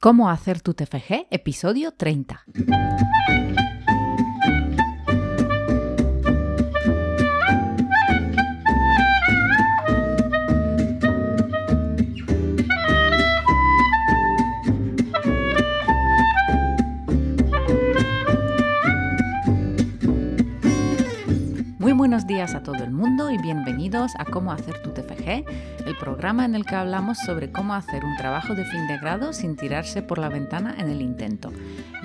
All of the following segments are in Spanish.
Cómo hacer tu TFG, episodio 30. Buenos días a todo el mundo y bienvenidos a Cómo hacer tu TFG, el programa en el que hablamos sobre cómo hacer un trabajo de fin de grado sin tirarse por la ventana en el intento.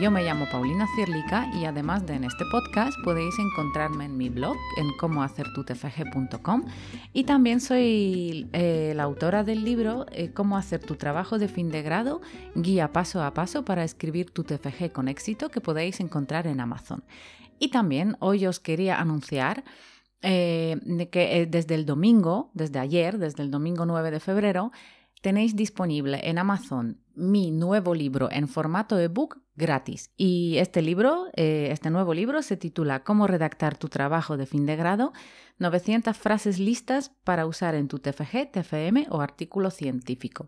Yo me llamo Paulina Cierlica y además de en este podcast podéis encontrarme en mi blog en cómohacertutfg.com y también soy eh, la autora del libro eh, Cómo hacer tu trabajo de fin de grado, guía paso a paso para escribir tu TFG con éxito que podéis encontrar en Amazon. Y también hoy os quería anunciar eh, que eh, desde el domingo, desde ayer, desde el domingo 9 de febrero, tenéis disponible en Amazon mi nuevo libro en formato ebook gratis. Y este libro, eh, este nuevo libro se titula Cómo redactar tu trabajo de fin de grado, 900 frases listas para usar en tu TFG, TFM o artículo científico.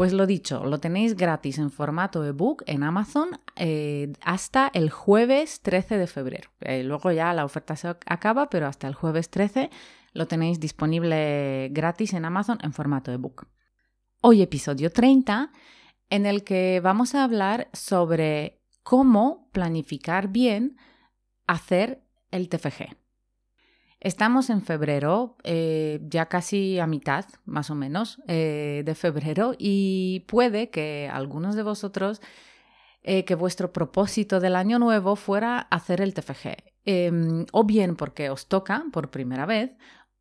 Pues lo dicho, lo tenéis gratis en formato ebook en Amazon eh, hasta el jueves 13 de febrero. Eh, luego ya la oferta se acaba, pero hasta el jueves 13 lo tenéis disponible gratis en Amazon en formato ebook. Hoy episodio 30 en el que vamos a hablar sobre cómo planificar bien hacer el TFG. Estamos en febrero, eh, ya casi a mitad, más o menos, eh, de febrero y puede que algunos de vosotros, eh, que vuestro propósito del año nuevo fuera hacer el TFG, em, o bien porque os toca por primera vez,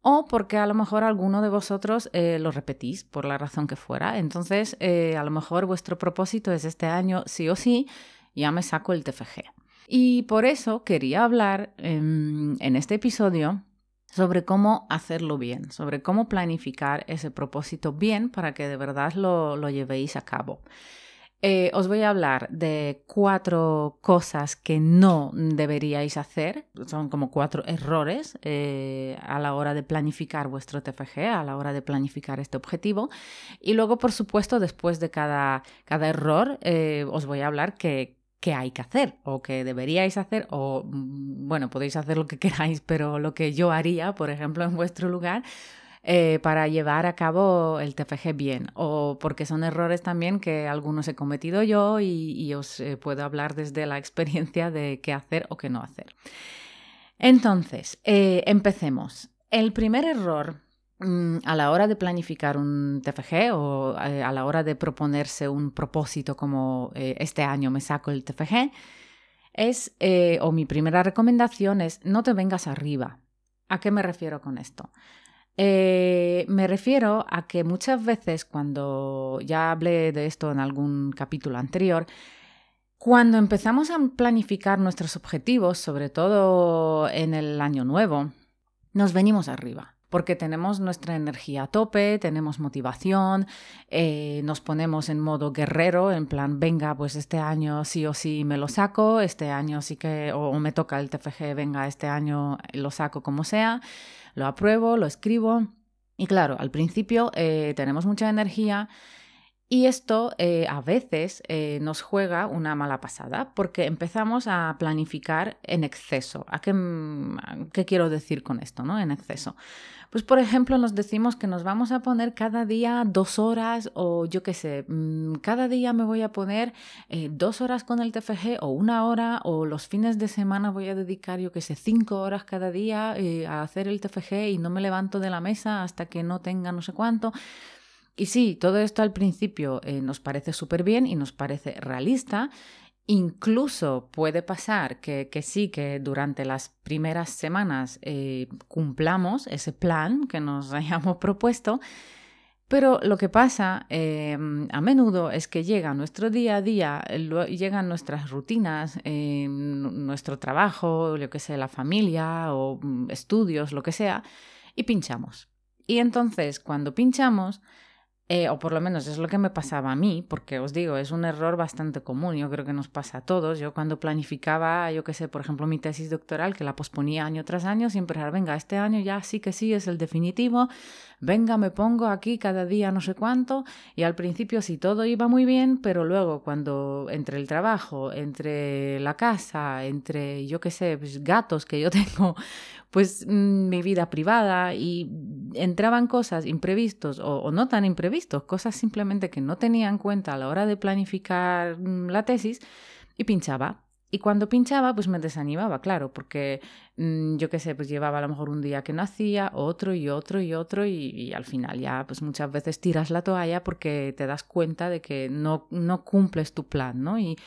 o porque a lo mejor alguno de vosotros lo repetís por la razón que fuera. Entonces, a lo mejor vuestro propósito es este año, sí o sí, ya me saco el TFG. Y por eso quería hablar em, en este episodio sobre cómo hacerlo bien, sobre cómo planificar ese propósito bien para que de verdad lo, llevéis a cabo. Eh, os voy a hablar de cuatro cosas que no deberíais hacer, son como cuatro errores eh, a la hora de planificar vuestro TFG, a la hora de planificar este objetivo. Y luego, por supuesto, después de cada, cada error, eh, os voy a hablar que, qué hay que hacer o que deberíais hacer o, mm, bueno, podéis hacer lo que queráis, pero lo que yo haría, por ejemplo, en vuestro lugar, eh, para llevar a cabo el TFG bien o porque son errores también que algunos he cometido yo y, os eh, puedo hablar desde la experiencia de qué hacer o qué no hacer. Entonces, eh, empecemos. El primer error a la hora de planificar un TFG o eh, a la hora de proponerse un propósito como eh, este año me saco el TFG, es, eh, o mi primera recomendación es, no te vengas arriba. ¿A qué me refiero con esto? me refiero a que muchas veces cuando ya hablé de esto en algún capítulo anterior, cuando empezamos a planificar nuestros objetivos, sobre todo en el año nuevo, nos venimos arriba porque tenemos nuestra energía a tope, tenemos motivación, eh, nos ponemos en modo guerrero, en plan, venga, pues este año sí o sí me lo saco, este año sí que, o, me toca el TFG, venga, este año lo saco como sea, lo apruebo, lo escribo. Y claro, al principio eh, tenemos mucha energía y esto eh, a veces nos juega una mala pasada porque empezamos a planificar en exceso. ¿A qué, qué quiero decir con esto? ¿no? En exceso. Pues por ejemplo nos decimos que nos vamos a poner cada día dos horas o yo qué sé, mm, cada día me voy a poner eh, dos horas con el TFG o una hora o los fines de semana voy a dedicar yo qué sé, cinco horas cada día eh, a hacer el TFG y no me levanto de la mesa hasta que no tenga no sé cuánto. Y sí, todo esto al principio eh, nos parece súper bien y nos parece realista Incluso puede pasar que, sí, que durante las primeras semanas eh, cumplamos ese plan que nos hayamos propuesto, pero lo que pasa em, a menudo es que llega nuestro día a día, llegan nuestras rutinas, em, nuestro trabajo, lo que sea, la familia o mm, estudios, lo que sea, y pinchamos. Y entonces, cuando pinchamos, Eh, o por lo menos es lo que me pasaba a mí, porque os digo, es un error bastante común, yo creo que nos pasa a todos. Yo cuando planificaba, yo qué sé, por ejemplo, mi tesis doctoral, que la posponía año tras año, siempre era, venga, este año ya sí que sí es el definitivo, venga, me pongo aquí cada día no sé cuánto, y al principio sí todo iba muy bien, pero luego cuando entre el trabajo, entre la casa, entre, yo qué sé, pues, gatos que yo tengo, pues mm, mi vida privada y entraban cosas imprevistos o, no tan imprevistos, cosas simplemente que no tenía en cuenta a la hora de planificar mm, la tesis y pinchaba. Y cuando pinchaba, pues me desanimaba, claro, porque mm, yo qué sé, pues llevaba a lo mejor un día que no hacía, otro y otro y otro, y, al final ya, pues muchas veces tiras la toalla porque te das cuenta de que no, no cumples tu plan, ¿no? Y,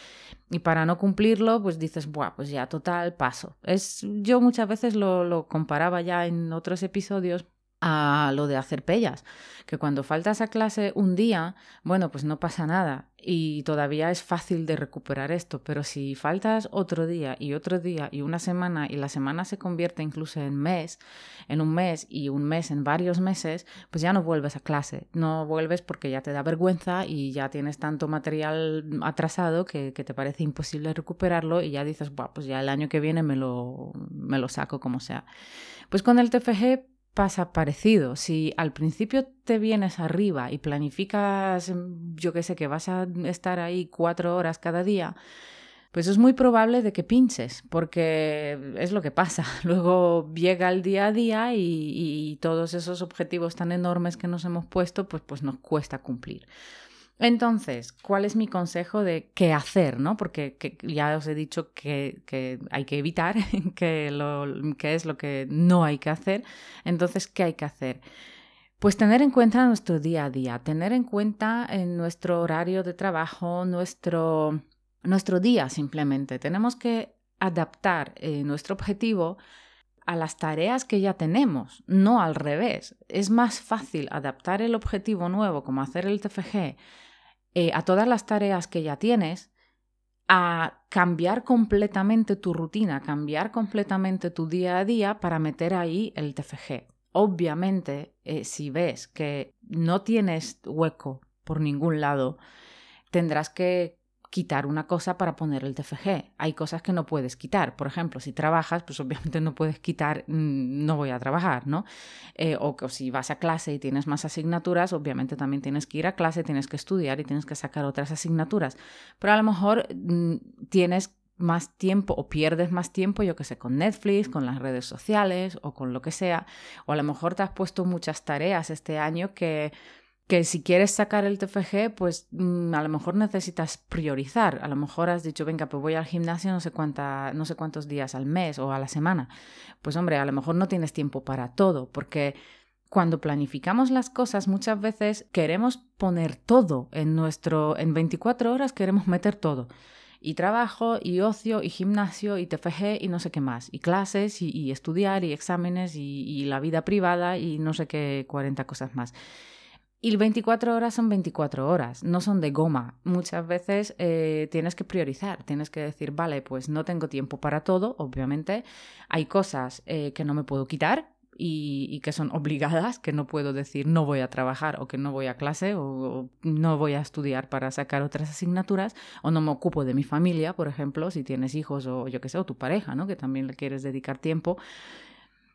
y para no cumplirlo, pues dices, Buah, pues ya, total, paso. Es, yo muchas veces lo, lo comparaba ya en otros episodios a lo de hacer pellas, que cuando faltas a clase un día, bueno, pues no pasa nada y todavía es fácil de recuperar esto, pero si faltas otro día y otro día y una semana y la semana se convierte incluso en mes, en un mes y un mes en varios meses, pues ya no vuelves a clase, no vuelves porque ya te da vergüenza y ya tienes tanto material atrasado que, te parece imposible recuperarlo y ya dices, pues ya el año que viene me lo, me lo saco como sea. Pues con el TFG pasa parecido. Si al principio te vienes arriba y planificas, mm, yo que sé, que vas a estar ahí cuatro horas cada día, pues es muy probable de que pinches, porque es lo que pasa. Luego llega el día a día y, todos esos objetivos tan enormes que nos hemos puesto, pues, pues nos cuesta cumplir. Entonces, ¿cuál es mi consejo de qué hacer? ¿no? Porque ya os he dicho que, hay que evitar, que, lo, que es lo que no hay que hacer. Entonces, ¿qué hay que hacer? Pues tener en cuenta nuestro día a día, tener en cuenta en nuestro horario de trabajo, nuestro, nuestro día simplemente. Tenemos que adaptar eh, nuestro objetivo a las tareas que ya tenemos, no al revés. Es más fácil adaptar el objetivo nuevo, como hacer el TFG, eh, a todas las tareas que ya tienes, a cambiar completamente tu rutina, cambiar completamente tu día a día para meter ahí el TFG. Obviamente, eh, si ves que no tienes hueco por ningún lado, tendrás que quitar una cosa para poner el TFG. Hay cosas que no puedes quitar. Por ejemplo, si trabajas, pues obviamente no puedes quitar mm, no voy a trabajar, ¿no? Eh, o que si vas a clase y tienes más asignaturas, obviamente también tienes que ir a clase, tienes que estudiar y tienes que sacar otras asignaturas. Pero a lo mejor mm, tienes más tiempo o pierdes más tiempo, yo que sé, con Netflix, con las redes sociales o con lo que sea. O a lo mejor te has puesto muchas tareas este año que que si quieres sacar el TFG, pues mm, a lo mejor necesitas priorizar. A lo mejor has dicho, venga, pues voy al gimnasio no sé, cuánta, no sé cuántos días al mes o a la semana. Pues hombre, a lo mejor no tienes tiempo para todo, porque cuando planificamos las cosas muchas veces queremos poner todo en nuestro, en 24 horas queremos meter todo. Y trabajo, y ocio, y gimnasio, y TFG, y no sé qué más. Y clases, y, estudiar, y exámenes, y, la vida privada, y no sé qué 40 cosas más. Y 24 horas son 24 horas, no son de goma. Muchas veces eh, tienes que priorizar, tienes que decir, vale, pues no tengo tiempo para todo, obviamente. Hay cosas eh, que no me puedo quitar y, que son obligadas, que no puedo decir no voy a trabajar o que no voy a clase o, no voy a estudiar para sacar otras asignaturas o no me ocupo de mi familia, por ejemplo, si tienes hijos o yo qué sé, o tu pareja, ¿no? Que también le quieres dedicar tiempo.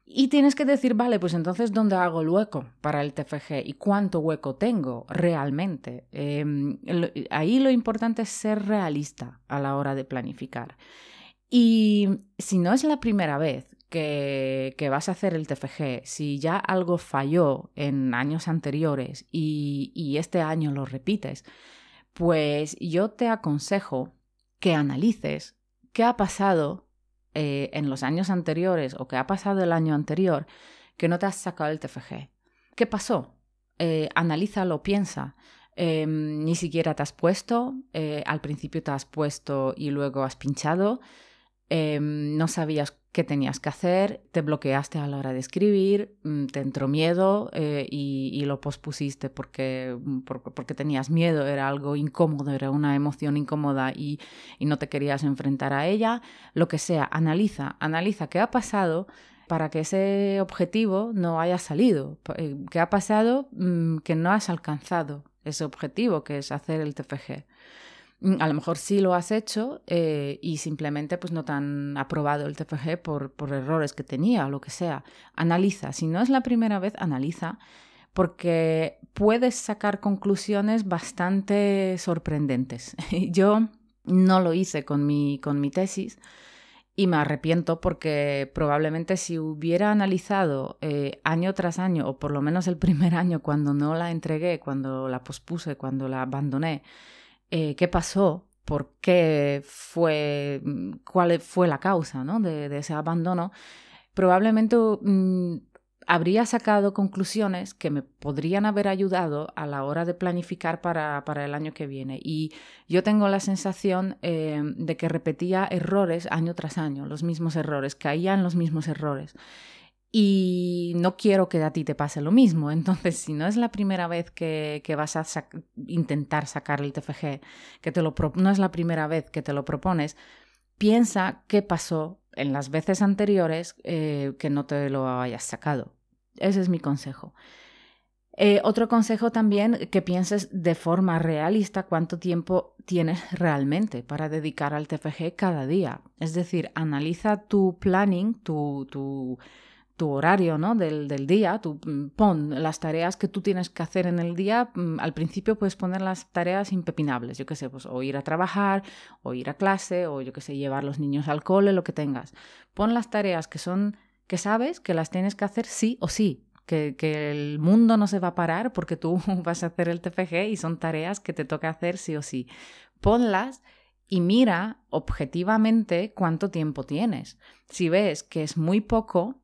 Y tienes que decir, vale, pues entonces, ¿dónde hago el hueco para el TFG? ¿Y cuánto hueco tengo realmente? Em, ahí lo importante es ser realista a la hora de planificar. Y si no es la primera vez que, que, vas a hacer el TFG, si ya algo falló en años anteriores y, y este año lo repites, pues yo te aconsejo que analices qué ha pasado eh, en los años anteriores o que ha pasado el año anterior que no te has sacado el TFG. ¿Qué pasó? Eh, analízalo, piensa. Em, ni siquiera te has puesto, eh, al principio te has puesto y luego has pinchado, em, no sabías qué tenías que hacer, te bloqueaste a la hora de escribir, mm, te entró miedo eh, y, lo pospusiste porque, mm, porque, tenías miedo, era algo incómodo, era una emoción incómoda y, y, no te querías enfrentar a ella, lo que sea, analiza, analiza qué ha pasado para que ese objetivo no haya salido. Eh, ¿Qué ha pasado? Mm, que no has alcanzado ese objetivo, que es hacer el TFG. Mm, a lo mejor sí lo has hecho eh, y simplemente pues no te han aprobado el TFG por, por errores que tenía o lo que sea. Analiza. Si no es la primera vez, analiza porque puedes sacar conclusiones bastante sorprendentes. Yo no lo hice con mi, con mi tesis y me arrepiento porque probablemente si hubiera analizado eh, año tras año, o por lo menos el primer año cuando no la entregué, cuando la pospuse, cuando la abandoné, eh, qué pasó, por qué fue, mm, cuál fue la causa ¿no? de, ese abandono, probablemente mm, habría sacado conclusiones que me podrían haber ayudado a la hora de planificar para, para el año que viene. Y yo tengo la sensación eh, de que repetía errores año tras año, los mismos errores, caía en los mismos errores. Y no quiero que a ti te pase lo mismo. Entonces, si no es la primera vez que, que vas a intentar sacar el TFG, que te lo no es la primera vez que te lo propones, piensa qué pasó en las veces anteriores eh, que no te lo hayas sacado. Ese es mi consejo. Eh, otro consejo también, que pienses de forma realista cuánto tiempo tienes realmente para dedicar al TFG cada día. Es decir, analiza tu planning, tu, tu, tu horario ¿no? del, del día, tu, mm, pon las tareas que tú tienes que hacer en el día. Mm, al principio puedes poner las tareas impepinables, yo qué sé, pues o ir a trabajar, o ir a clase, o yo qué sé, llevar los niños al cole, lo que tengas. Pon las tareas que son que sabes que las tienes que hacer sí o sí, que, que, el mundo no se va a parar porque tú vas a hacer el TFG y son tareas que te toca hacer sí o sí. Ponlas y mira objetivamente cuánto tiempo tienes. Si ves que es muy poco,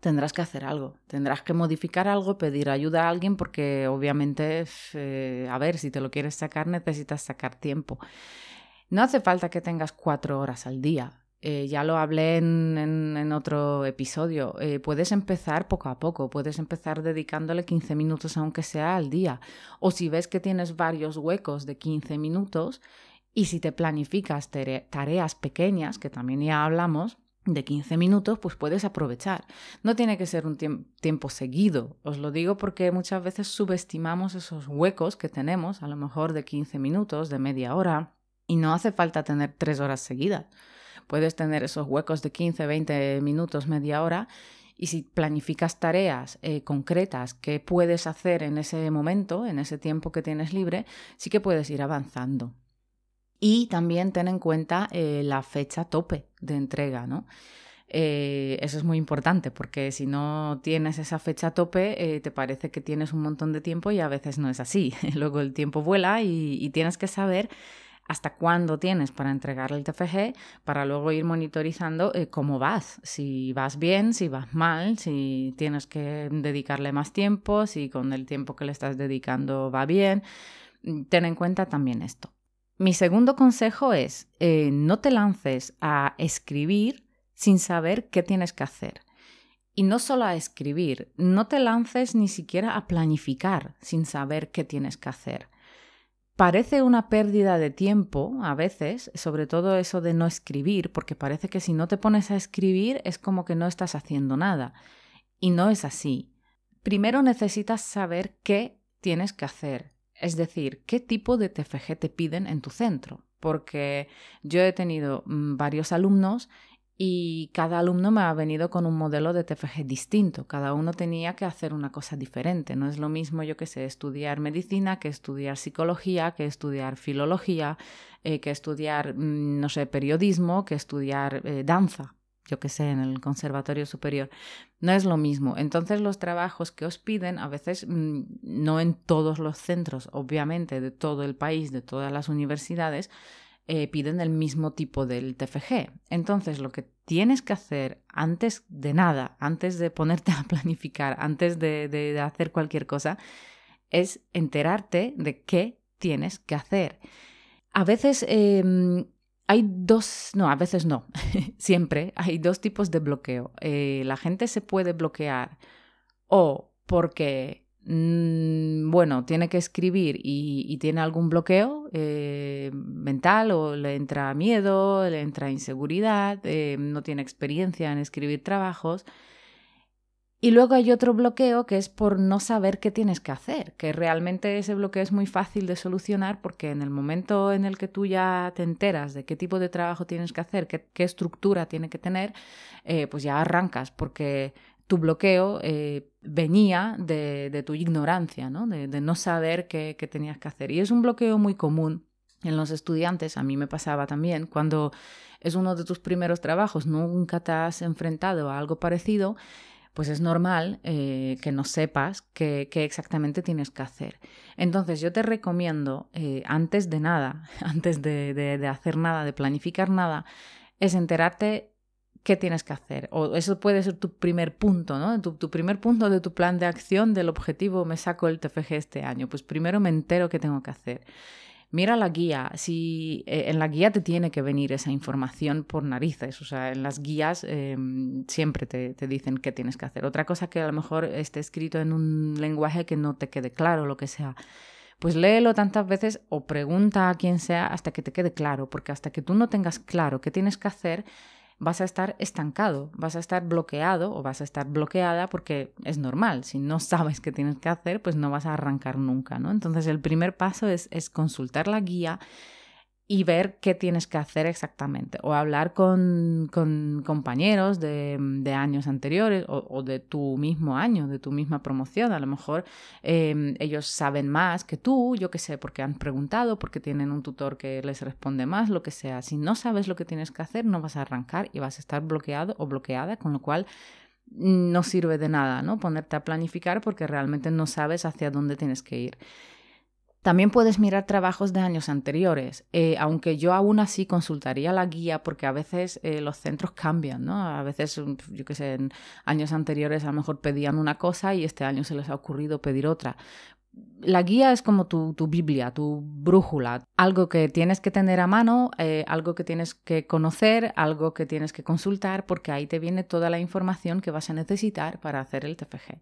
tendrás que hacer algo, tendrás que modificar algo, pedir ayuda a alguien porque obviamente, eh, a ver, si te lo quieres sacar necesitas sacar tiempo. No hace falta que tengas cuatro horas al día. Eh, ya lo hablé en, otro episodio, eh, puedes empezar poco a poco, puedes empezar dedicándole 15 minutos aunque sea al día. O si ves que tienes varios huecos de 15 minutos y si te planificas tareas pequeñas, que también ya hablamos, de 15 minutos, pues puedes aprovechar. No tiene que ser un tiempo seguido. Os lo digo porque muchas veces subestimamos esos huecos que tenemos, a lo mejor de 15 minutos, de media hora, y no hace falta tener tres horas seguidas. Puedes tener esos huecos de 15, 20 minutos, media hora y si planificas tareas eh, concretas que puedes hacer en ese momento, en ese tiempo que tienes libre, sí que puedes ir avanzando. Y también ten en cuenta eh, la fecha tope de entrega, ¿no? Eh, eso es muy importante porque si no tienes esa fecha tope, te parece que tienes un montón de tiempo y a veces no es así. Luego el tiempo vuela y tienes que saber hasta cuándo tienes para entregar el TFG, para luego ir monitorizando eh, cómo vas, si vas bien, si vas mal, si tienes que dedicarle más tiempo, si con el tiempo que le estás dedicando va bien. Ten en cuenta también esto. Mi segundo consejo es, eh, no te lances a escribir sin saber qué tienes que hacer. Y no solo a escribir, no te lances ni siquiera a planificar sin saber qué tienes que hacer. Parece una pérdida de tiempo a veces, sobre todo eso de no escribir, porque parece que si no te pones a escribir es como que no estás haciendo nada. Y no es así. Primero necesitas saber qué tienes que hacer, es decir, qué tipo de TFG te piden en tu centro, porque yo he tenido mm, varios alumnos y cada alumno me ha venido con un modelo de TFG distinto. Cada uno tenía que hacer una cosa diferente. No es lo mismo, yo que sé, estudiar medicina que estudiar psicología, que estudiar filología, eh, que estudiar, mm, no sé, periodismo, que estudiar eh, danza, yo que sé, en el conservatorio superior. No es lo mismo. Entonces los trabajos que os piden, a veces mm, no en todos los centros, obviamente, de todo el país, de todas las universidades, eh, piden el mismo tipo del TFG. Entonces, lo que tienes que hacer antes de nada, antes de ponerte a planificar, antes de, hacer cualquier cosa, es enterarte de qué tienes que hacer. A veces em, hay dos, no, a veces no, siempre hay dos tipos de bloqueo. Eh, la gente se puede bloquear o porque Mm, bueno, tiene que escribir y, tiene algún bloqueo eh, mental o le entra miedo, le entra inseguridad, eh, no tiene experiencia en escribir trabajos. Y luego hay otro bloqueo que es por no saber qué tienes que hacer, que realmente ese bloqueo es muy fácil de solucionar porque en el momento en el que tú ya te enteras de qué tipo de trabajo tienes que hacer, qué, estructura tiene que tener, eh, pues ya arrancas porque tu bloqueo eh, venía de, tu ignorancia, ¿no? De, no saber qué, qué tenías que hacer. Y es un bloqueo muy común en los estudiantes, a mí me pasaba también, cuando es uno de tus primeros trabajos, nunca te has enfrentado a algo parecido pues es normal eh, que no sepas qué, exactamente tienes que hacer. Entonces yo te recomiendo, eh, antes de nada, antes de, hacer nada, de planificar nada, es enterarte qué tienes que hacer. O eso puede ser tu primer punto, ¿no? Tu, tu, primer punto de tu plan de acción, del objetivo, me saco el TFG este año. Pues primero me entero qué tengo que hacer mira la guía. Si eh, en la guía te tiene que venir esa información por narices, o sea, en las guías em, siempre te, te, dicen qué tienes que hacer. Otra cosa que a lo mejor esté escrito en un lenguaje que no te quede claro, lo que sea. Pues léelo tantas veces o pregunta a quien sea hasta que te quede claro, porque hasta que tú no tengas claro qué tienes que hacer, vas a estar estancado, vas a estar bloqueado o vas a estar bloqueada porque es normal. Si no sabes qué tienes que hacer, pues no vas a arrancar nunca, ¿no? Entonces el primer paso es, es consultar la guía y ver qué tienes que hacer exactamente. O hablar con, compañeros de, años anteriores o, de tu mismo año, de tu misma promoción. A lo mejor em, ellos saben más que tú, yo qué sé, porque han preguntado, porque tienen un tutor que les responde más, lo que sea. Si no sabes lo que tienes que hacer, no vas a arrancar y vas a estar bloqueado o bloqueada, con lo cual no sirve de nada, ¿no? Ponerte a planificar porque realmente no sabes hacia dónde tienes que ir. También puedes mirar trabajos de años anteriores, eh, aunque yo aún así consultaría la guía porque a veces eh, los centros cambian, ¿no? A veces, mm, yo qué sé, en años anteriores a lo mejor pedían una cosa y este año se les ha ocurrido pedir otra. La guía es como tu, Biblia, tu brújula, algo que tienes que tener a mano, eh, algo que tienes que conocer, algo que tienes que consultar, porque ahí te viene toda la información que vas a necesitar para hacer el TFG.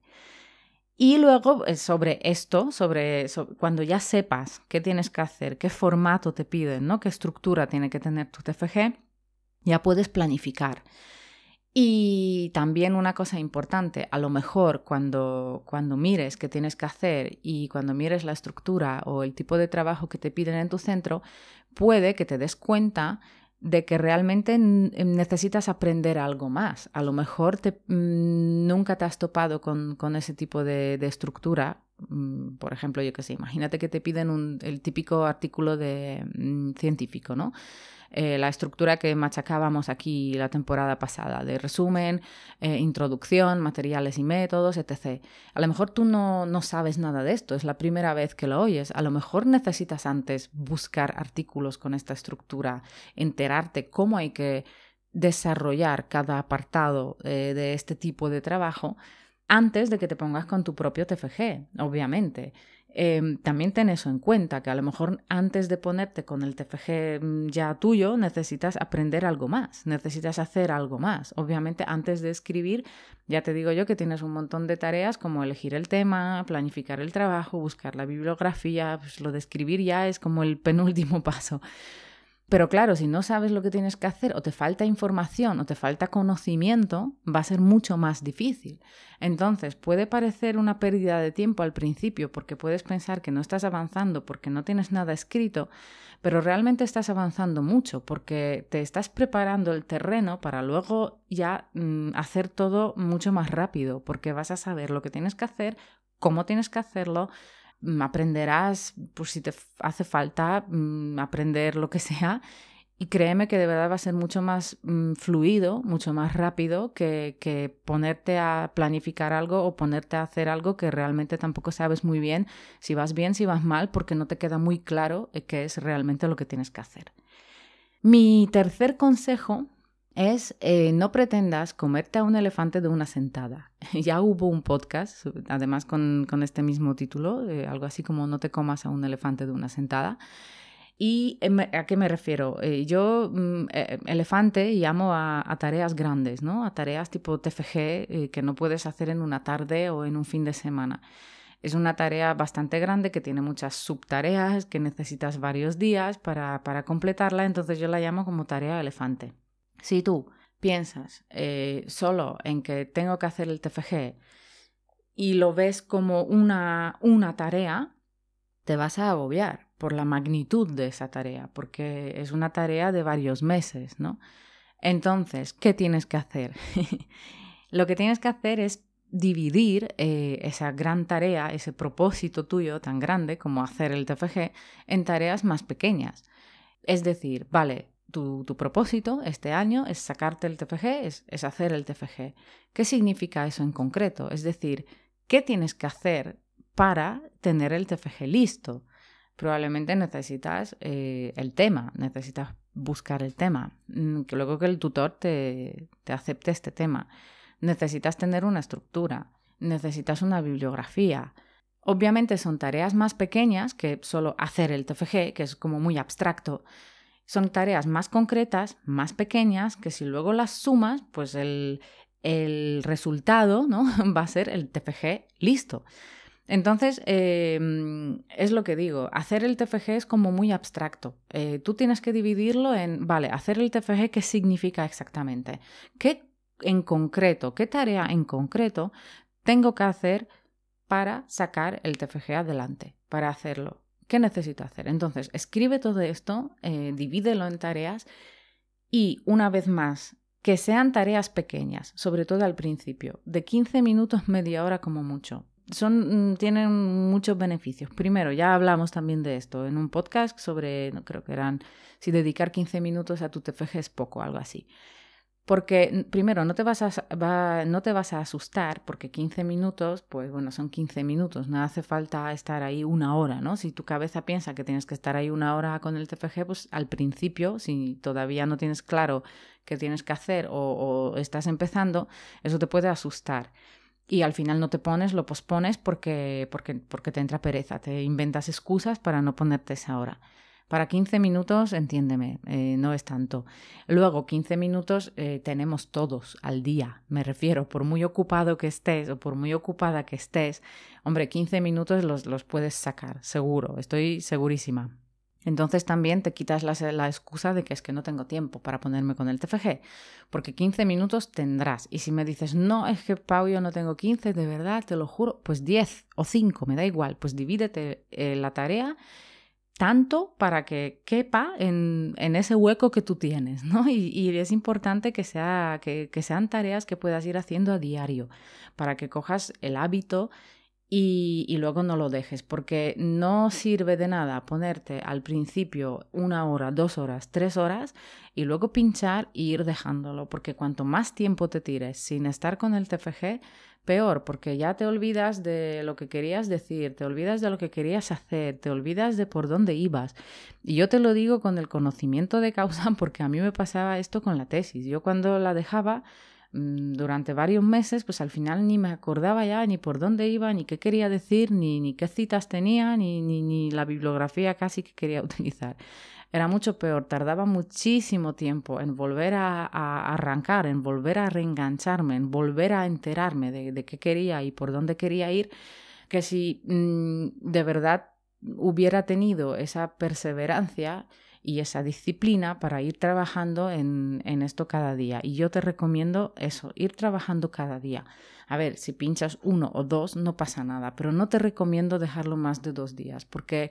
Y luego eh, sobre esto, sobre, cuando ya sepas qué tienes que hacer, qué formato te piden, ¿no? qué estructura tiene que tener tu TFG, ya puedes planificar. Y también una cosa importante, a lo mejor cuando, cuando mires qué tienes que hacer y cuando mires la estructura o el tipo de trabajo que te piden en tu centro, puede que te des cuenta de que realmente em, necesitas aprender algo más. A lo mejor te, mm, nunca te has topado con, ese tipo de, estructura. Mm, por ejemplo, yo qué sé, imagínate que te piden el típico artículo de, mm, científico, ¿no? Eh, la estructura que machacábamos aquí la temporada pasada, de resumen, eh, introducción, materiales y métodos, etc. A lo mejor tú no, no sabes nada de esto, es la primera vez que lo oyes. A lo mejor necesitas antes buscar artículos con esta estructura, enterarte cómo hay que desarrollar cada apartado eh, de este tipo de trabajo antes de que te pongas con tu propio TFG, obviamente. Em, también ten eso en cuenta, que a lo mejor antes de ponerte con el TFG mm, ya tuyo, necesitas aprender algo más, necesitas hacer algo más. Obviamente, antes de escribir, ya te digo yo que tienes un montón de tareas como elegir el tema, planificar el trabajo, buscar la bibliografía, pues lo de escribir ya es como el penúltimo paso. Pero claro, si no sabes lo que tienes que hacer o te falta información o te falta conocimiento, va a ser mucho más difícil. Entonces, puede parecer una pérdida de tiempo al principio porque puedes pensar que no estás avanzando porque no tienes nada escrito, pero realmente estás avanzando mucho porque te estás preparando el terreno para luego ya mm, hacer todo mucho más rápido porque vas a saber lo que tienes que hacer, cómo tienes que hacerlo, aprenderás, pues si te hace falta mm, aprender lo que sea. Y créeme que de verdad va a ser mucho más mm, fluido, mucho más rápido que, que, ponerte a planificar algo o ponerte a hacer algo que realmente tampoco sabes muy bien si vas bien, si vas mal, porque no te queda muy claro eh, qué es realmente lo que tienes que hacer. Mi tercer consejo es eh, no pretendas comerte a un elefante de una sentada. ya hubo un podcast, además con, este mismo título, eh, algo así como no te comas a un elefante de una sentada. ¿Y eh, a qué me refiero? yo, mm, elefante, llamo a, tareas grandes, ¿no? A tareas tipo TFG que no puedes hacer en una tarde o en un fin de semana. Es una tarea bastante grande que tiene muchas subtareas, que necesitas varios días para, para completarla, entonces yo la llamo como tarea elefante. Si tú piensas eh, solo en que tengo que hacer el TFG y lo ves como una, una tarea, te vas a agobiar por la magnitud de esa tarea, porque es una tarea de varios meses, ¿no? Entonces, ¿qué tienes que hacer? lo que tienes que hacer es dividir eh, esa gran tarea, ese propósito tuyo tan grande como hacer el TFG, en tareas más pequeñas. Es decir, vale, tu, propósito este año es sacarte el TFG, es, es, hacer el TFG. ¿Qué significa eso en concreto? Es decir, ¿qué tienes que hacer para tener el TFG listo? Probablemente necesitas eh, el tema, necesitas buscar el tema, mm, luego que el tutor te, te acepte este tema. Necesitas tener una estructura, necesitas una bibliografía, Obviamente son tareas más pequeñas que solo hacer el TFG, que es como muy abstracto, son tareas más concretas, más pequeñas, que si luego las sumas, pues el, resultado ¿no? va a ser el TFG listo. Entonces, em, es lo que digo, hacer el TFG es como muy abstracto. Eh, tú tienes que dividirlo en, vale, hacer el TFG, ¿qué significa exactamente? ¿Qué en concreto, qué tarea en concreto tengo que hacer para sacar el TFG adelante, para hacerlo? ¿Qué necesito hacer? Entonces, escribe todo esto, eh, divídelo en tareas y una vez más, que sean tareas pequeñas, sobre todo al principio, de 15 minutos, media hora como mucho. Son, mm, tienen muchos beneficios. Primero, ya hablamos también de esto en un podcast sobre, no creo que eran, si dedicar 15 minutos a tu TFG es poco, algo así. Porque primero no te, vas a, no te vas a asustar porque 15 minutos, pues bueno, son 15 minutos, no hace falta estar ahí una hora, ¿no? Si tu cabeza piensa que tienes que estar ahí una hora con el TFG, pues al principio, si todavía no tienes claro qué tienes que hacer o, o estás empezando, eso te puede asustar y al final no te pones, lo pospones porque, porque, porque te entra pereza, te inventas excusas para no ponerte esa hora. Para 15 minutos, entiéndeme, eh, no es tanto. Luego, 15 minutos eh, tenemos todos al día, me refiero, por muy ocupado que estés o por muy ocupada que estés, hombre, 15 minutos los, los puedes sacar, seguro, estoy segurísima. Entonces también te quitas la, excusa de que es que no tengo tiempo para ponerme con el TFG, porque 15 minutos tendrás. Y si me dices, no, es que Pau, yo no tengo 15, de verdad, te lo juro, pues 10 o 5, me da igual, pues divídete eh, la tarea tanto para que quepa en, ese hueco que tú tienes, ¿no? Y, es importante que, sea, que, sean tareas que puedas ir haciendo a diario, para que cojas el hábito y, y, luego no lo dejes, porque no sirve de nada ponerte al principio una hora, dos horas, tres horas y luego pinchar e ir dejándolo, porque cuanto más tiempo te tires sin estar con el TFG, peor, porque ya te olvidas de lo que querías decir, te olvidas de lo que querías hacer, te olvidas de por dónde ibas. Y yo te lo digo con el conocimiento de causa porque a mí me pasaba esto con la tesis. Yo cuando la dejaba mm, durante varios meses, pues al final ni me acordaba ya ni por dónde iba, ni qué quería decir, ni, ni qué citas tenía, ni, ni, ni la bibliografía casi que quería utilizar era mucho peor, tardaba muchísimo tiempo en volver a, arrancar, en volver a reengancharme, en volver a enterarme de, qué quería y por dónde quería ir, que si mm, de verdad hubiera tenido esa perseverancia y esa disciplina para ir trabajando en, en, esto cada día. Y yo te recomiendo eso, ir trabajando cada día. A ver, si pinchas uno o dos, no pasa nada, pero no te recomiendo dejarlo más de dos días, porque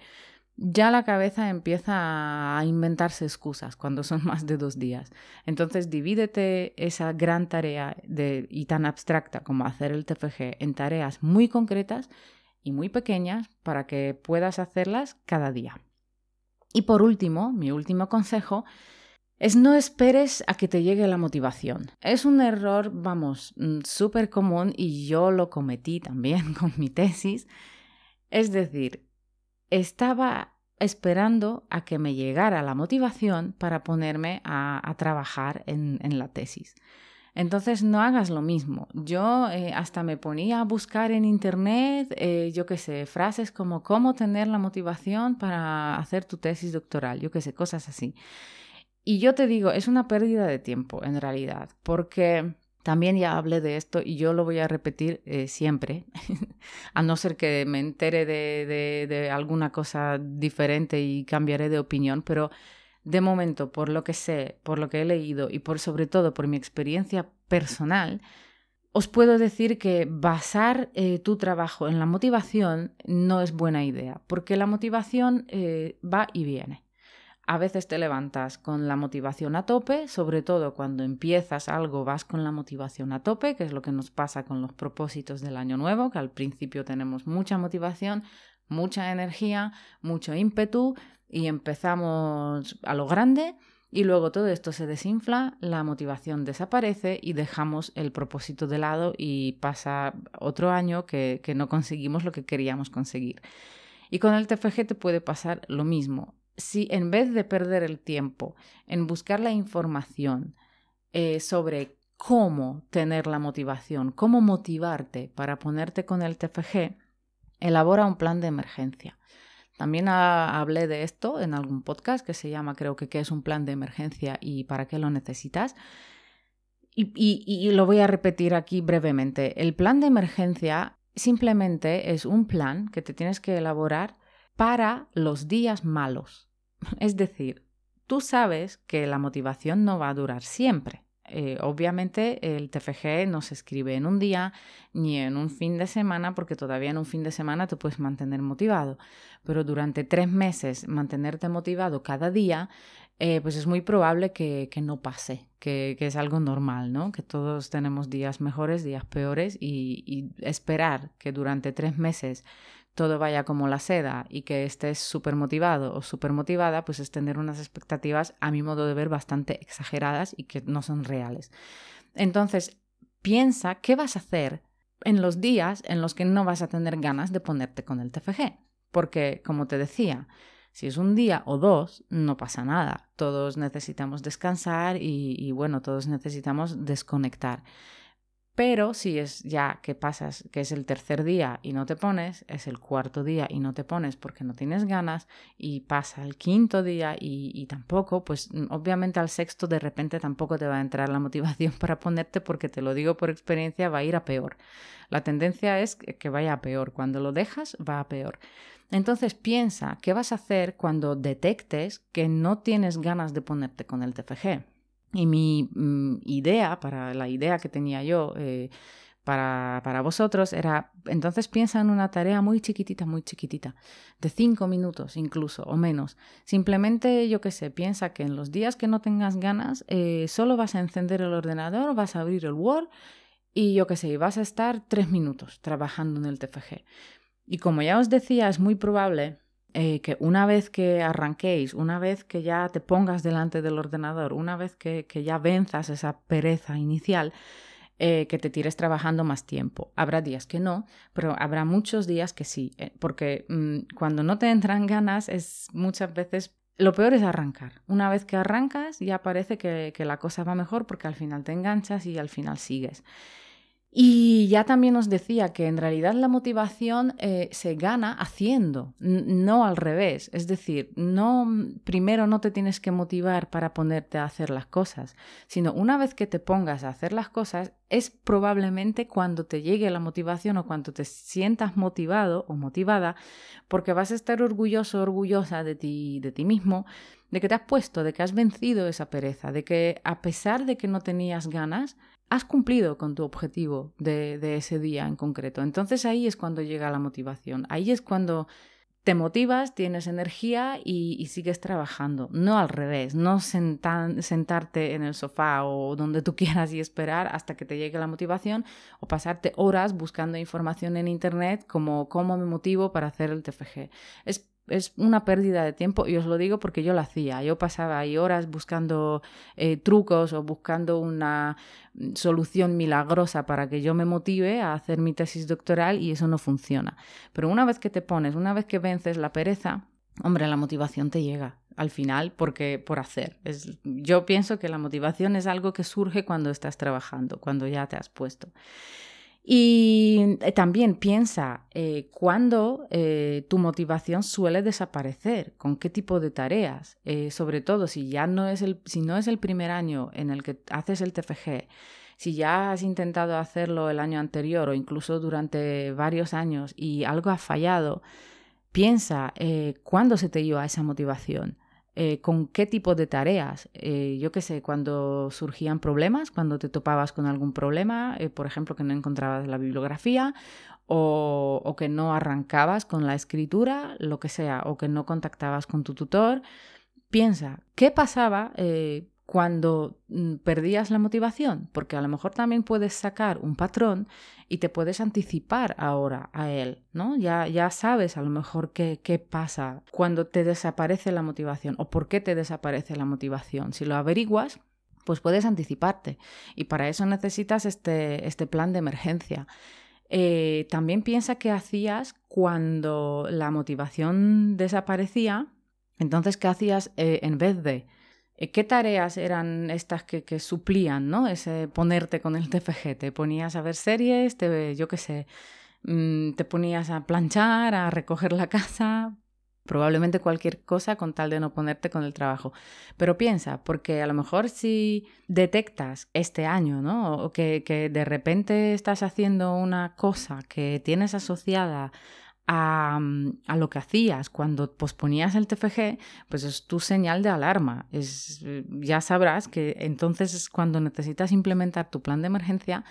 ya la cabeza empieza a inventarse excusas cuando son más de dos días. Entonces divídete esa gran tarea de, y tan abstracta como hacer el TFG en tareas muy concretas y muy pequeñas para que puedas hacerlas cada día. Y por último, mi último consejo es no esperes a que te llegue la motivación. Es un error, vamos, mm, súper común y yo lo cometí también con mi tesis. Es decir, estaba esperando a que me llegara la motivación para ponerme a, trabajar en, la tesis. Entonces no hagas lo mismo. Yo eh, hasta me ponía a buscar en internet, eh, yo qué sé, frases como cómo tener la motivación para hacer tu tesis doctoral, yo qué sé, cosas así. Y yo te digo, es una pérdida de tiempo en realidad, porque también ya hablé de esto y yo lo voy a repetir eh, siempre, a no ser que me entere de, alguna cosa diferente y cambiaré de opinión, pero de momento, por lo que sé, por lo que he leído y por sobre todo por mi experiencia personal, os puedo decir que basar eh, tu trabajo en la motivación no es buena idea, porque la motivación eh, va y viene. A veces te levantas con la motivación a tope, sobre todo cuando empiezas algo vas con la motivación a tope, que es lo que nos pasa con los propósitos del año nuevo, que al principio tenemos mucha motivación, mucha energía, mucho ímpetu y empezamos a lo grande y luego todo esto se desinfla, la motivación desaparece y dejamos el propósito de lado y pasa otro año que, no conseguimos lo que queríamos conseguir. Y con el TFG te puede pasar lo mismo. Si en vez de perder el tiempo en buscar la información eh, sobre cómo tener la motivación, cómo motivarte para ponerte con el TFG, elabora un plan de emergencia. También hablé de esto en algún podcast que se llama creo que qué es un plan de emergencia y para qué lo necesitas. Y, y, lo voy a repetir aquí brevemente. El plan de emergencia simplemente es un plan que te tienes que elaborar para los días malos. Es decir, tú sabes que la motivación no va a durar siempre. Eh, obviamente el TFG no se escribe en un día ni en un fin de semana porque todavía en un fin de semana te puedes mantener motivado, pero durante tres meses mantenerte motivado cada día, eh, pues es muy probable que, no pase, que, es algo normal, ¿no? Que todos tenemos días mejores, días peores y esperar que durante tres meses todo vaya como la seda y que estés súper motivado o súper motivada, pues es tener unas expectativas, a mi modo de ver, bastante exageradas y que no son reales. Entonces, piensa qué vas a hacer en los días en los que no vas a tener ganas de ponerte con el TFG. Porque, como te decía, si es un día o dos, no pasa nada. Todos necesitamos descansar y, y bueno, todos necesitamos desconectar. Pero si es ya que pasas, que es el tercer día y no te pones, es el cuarto día y no te pones porque no tienes ganas, y pasa el quinto día y, tampoco, pues mm, obviamente al sexto de repente tampoco te va a entrar la motivación para ponerte porque te lo digo por experiencia, va a ir a peor. La tendencia es que vaya a peor. Cuando lo dejas, va a peor. Entonces piensa qué vas a hacer cuando detectes que no tienes ganas de ponerte con el TFG. Y mi mm, idea, para la idea que tenía yo eh, para, para, vosotros, era, entonces piensa en una tarea muy chiquitita, muy chiquitita, de cinco minutos incluso o menos. Simplemente, yo qué sé, piensa que en los días que no tengas ganas, eh, solo vas a encender el ordenador, vas a abrir el Word y yo qué sé, vas a estar tres minutos trabajando en el TFG. Y como ya os decía, es muy probable eh, que una vez que arranquéis, una vez que ya te pongas delante del ordenador, una vez que, ya venzas esa pereza inicial, eh, que te tires trabajando más tiempo. Habrá días que no, pero habrá muchos días que sí, eh, porque mm, cuando no te entran ganas es muchas veces... Lo peor es arrancar. Una vez que arrancas ya parece que la cosa va mejor porque al final te enganchas y al final sigues. Y ya también os decía que en realidad la motivación eh, se gana haciendo, no al revés. Es decir, no primero no te tienes que motivar para ponerte a hacer las cosas, sino una vez que te pongas a hacer las cosas, es probablemente cuando te llegue la motivación o cuando te sientas motivado o motivada, porque vas a estar orgulloso orgullosa de ti, de ti mismo, de que te has puesto, de que has vencido esa pereza, de que a pesar de que no tenías ganas, has cumplido con tu objetivo de, ese día en concreto. Entonces ahí es cuando llega la motivación, ahí es cuando te motivas, tienes energía y, sigues trabajando. No al revés, no sentarte en el sofá o donde tú quieras y esperar hasta que te llegue la motivación o pasarte horas buscando información en Internet como cómo me motivo para hacer el TFG. Es es una pérdida de tiempo y os lo digo porque yo lo hacía. Yo pasaba ahí horas buscando eh, trucos o buscando una mm, solución milagrosa para que yo me motive a hacer mi tesis doctoral y eso no funciona. Pero una vez que te pones, una vez que vences la pereza, hombre, la motivación te llega al final porque por hacer. Es, yo pienso que la motivación es algo que surge cuando estás trabajando, cuando ya te has puesto. Y eh, también piensa eh, cuándo eh, tu motivación suele desaparecer, con qué tipo de tareas, sobre todo si ya no es el, si no es el primer año en el que haces el TFG, si ya has intentado hacerlo el año anterior o incluso durante varios años y algo ha fallado, piensa cuándo se te iba esa motivación. Eh, con qué tipo de tareas. Eh, yo qué sé, cuando surgían problemas, cuando te topabas con algún problema, eh, por ejemplo, que no encontrabas la bibliografía o, o, que no arrancabas con la escritura, lo que sea, o que no contactabas con tu tutor. Piensa, ¿qué pasaba cuando mm, perdías la motivación, porque a lo mejor también puedes sacar un patrón y te puedes anticipar ahora a él, ¿no? Ya, ya sabes a lo mejor qué, qué pasa cuando te desaparece la motivación o por qué te desaparece la motivación. Si lo averiguas, pues puedes anticiparte y para eso necesitas este, este plan de emergencia. Eh, también piensa qué hacías cuando la motivación desaparecía, entonces qué hacías eh, en vez de ¿Qué tareas eran estas que, suplían, ¿no? Ese ponerte con el TFG. Te ponías a ver series, te, yo qué sé, mm, te ponías a planchar, a recoger la casa, probablemente cualquier cosa con tal de no ponerte con el trabajo. Pero piensa, porque a lo mejor si detectas este año, ¿no? O que de repente estás haciendo una cosa que tienes asociada a, lo que hacías cuando posponías el TFG, pues es tu señal de alarma. Es, ya sabrás que entonces es cuando necesitas implementar tu plan de emergencia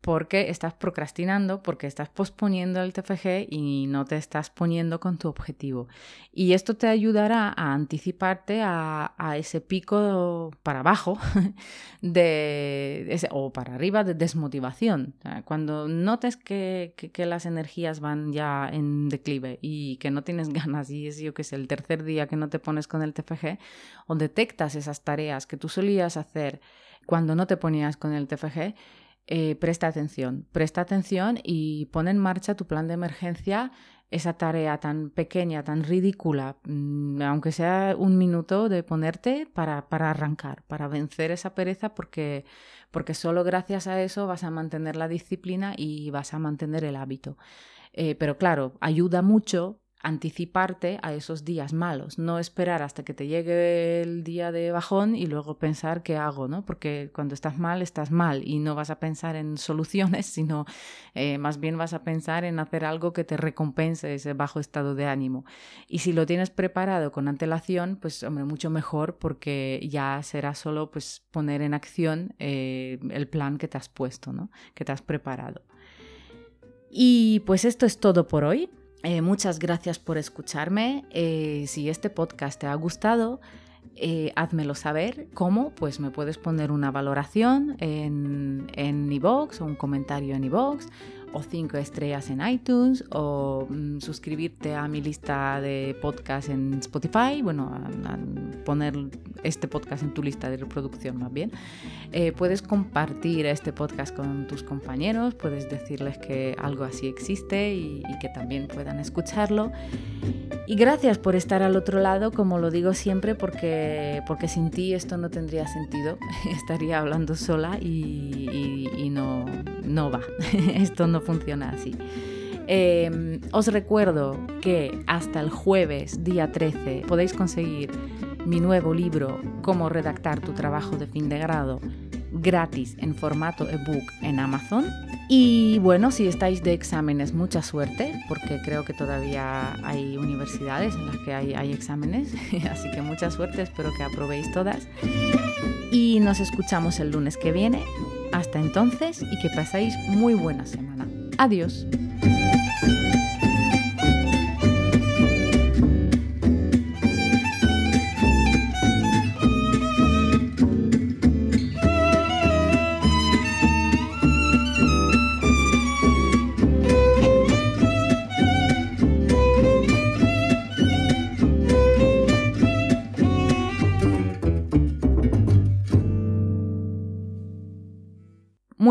porque estás procrastinando, porque estás posponiendo el TFG y no te estás poniendo con tu objetivo. Y esto te ayudará a anticiparte a, ese pico para abajo de o para arriba de desmotivación. cuando notes que, que, las energías van ya en declive y que no tienes ganas y es yo que sé el tercer día que no te pones con el TFG o detectas esas tareas que tú solías hacer cuando no te ponías con el TFG, eh, presta atención, presta atención y pon en marcha tu plan de emergencia, esa tarea tan pequeña, tan ridícula, mm, aunque sea un minuto de ponerte para, para arrancar, para vencer esa pereza, porque, porque solo gracias a eso vas a mantener la disciplina y vas a mantener el hábito. Eh, pero claro, ayuda mucho anticiparte a esos días malos, no esperar hasta que te llegue el día de bajón y luego pensar qué hago, ¿no? Porque cuando estás mal, estás mal y no vas a pensar en soluciones, sino eh, más bien vas a pensar en hacer algo que te recompense ese bajo estado de ánimo. Y si lo tienes preparado con antelación, pues hombre, mucho mejor porque ya será solo pues poner en acción eh, el plan que te has puesto, ¿no? Que te has preparado. Y pues esto es todo por hoy. Eh, muchas gracias por escucharme. Eh, si este podcast te ha gustado, eh, házmelo saber. ¿Cómo? Pues me puedes poner una valoración en, en iVoox o un comentario en iVoox o cinco estrellas en iTunes o mm, suscribirte a mi lista de podcast en Spotify, bueno, a, poner este podcast en tu lista de reproducción más bien. Eh, puedes compartir este podcast con tus compañeros, puedes decirles que algo así existe y, y que también puedan escucharlo. Y gracias por estar al otro lado, como lo digo siempre, porque, porque sin ti esto no tendría sentido. Estaría hablando sola y, y, y no, no va. esto no funciona así. Eh, os recuerdo que hasta el jueves, día 13, podéis conseguir mi nuevo libro, Cómo redactar tu trabajo de fin de grado, gratis en formato ebook en Amazon. Y bueno, si estáis de exámenes, mucha suerte, porque creo que todavía hay universidades en las que hay, hay exámenes, así que mucha suerte, espero que aprobéis todas. Y nos escuchamos el lunes que viene. Hasta entonces y que pasáis muy buena semana. Adiós.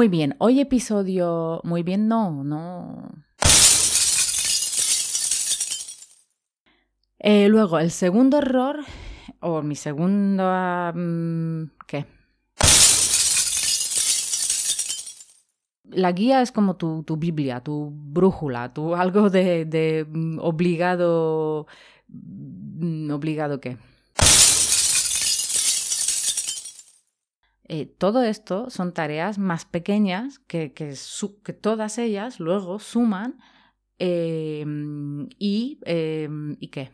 Muy bien, hoy episodio... Muy bien, no, no. Eh, luego, el segundo error, o mi segundo... Mm, ¿Qué? La guía es como tu, tu Biblia, tu brújula, tu algo de, de mm, obligado... Mm, ¿Obligado qué? Eh, todo esto son tareas más pequeñas que, que, todas ellas luego suman em, y, em, ¿y qué?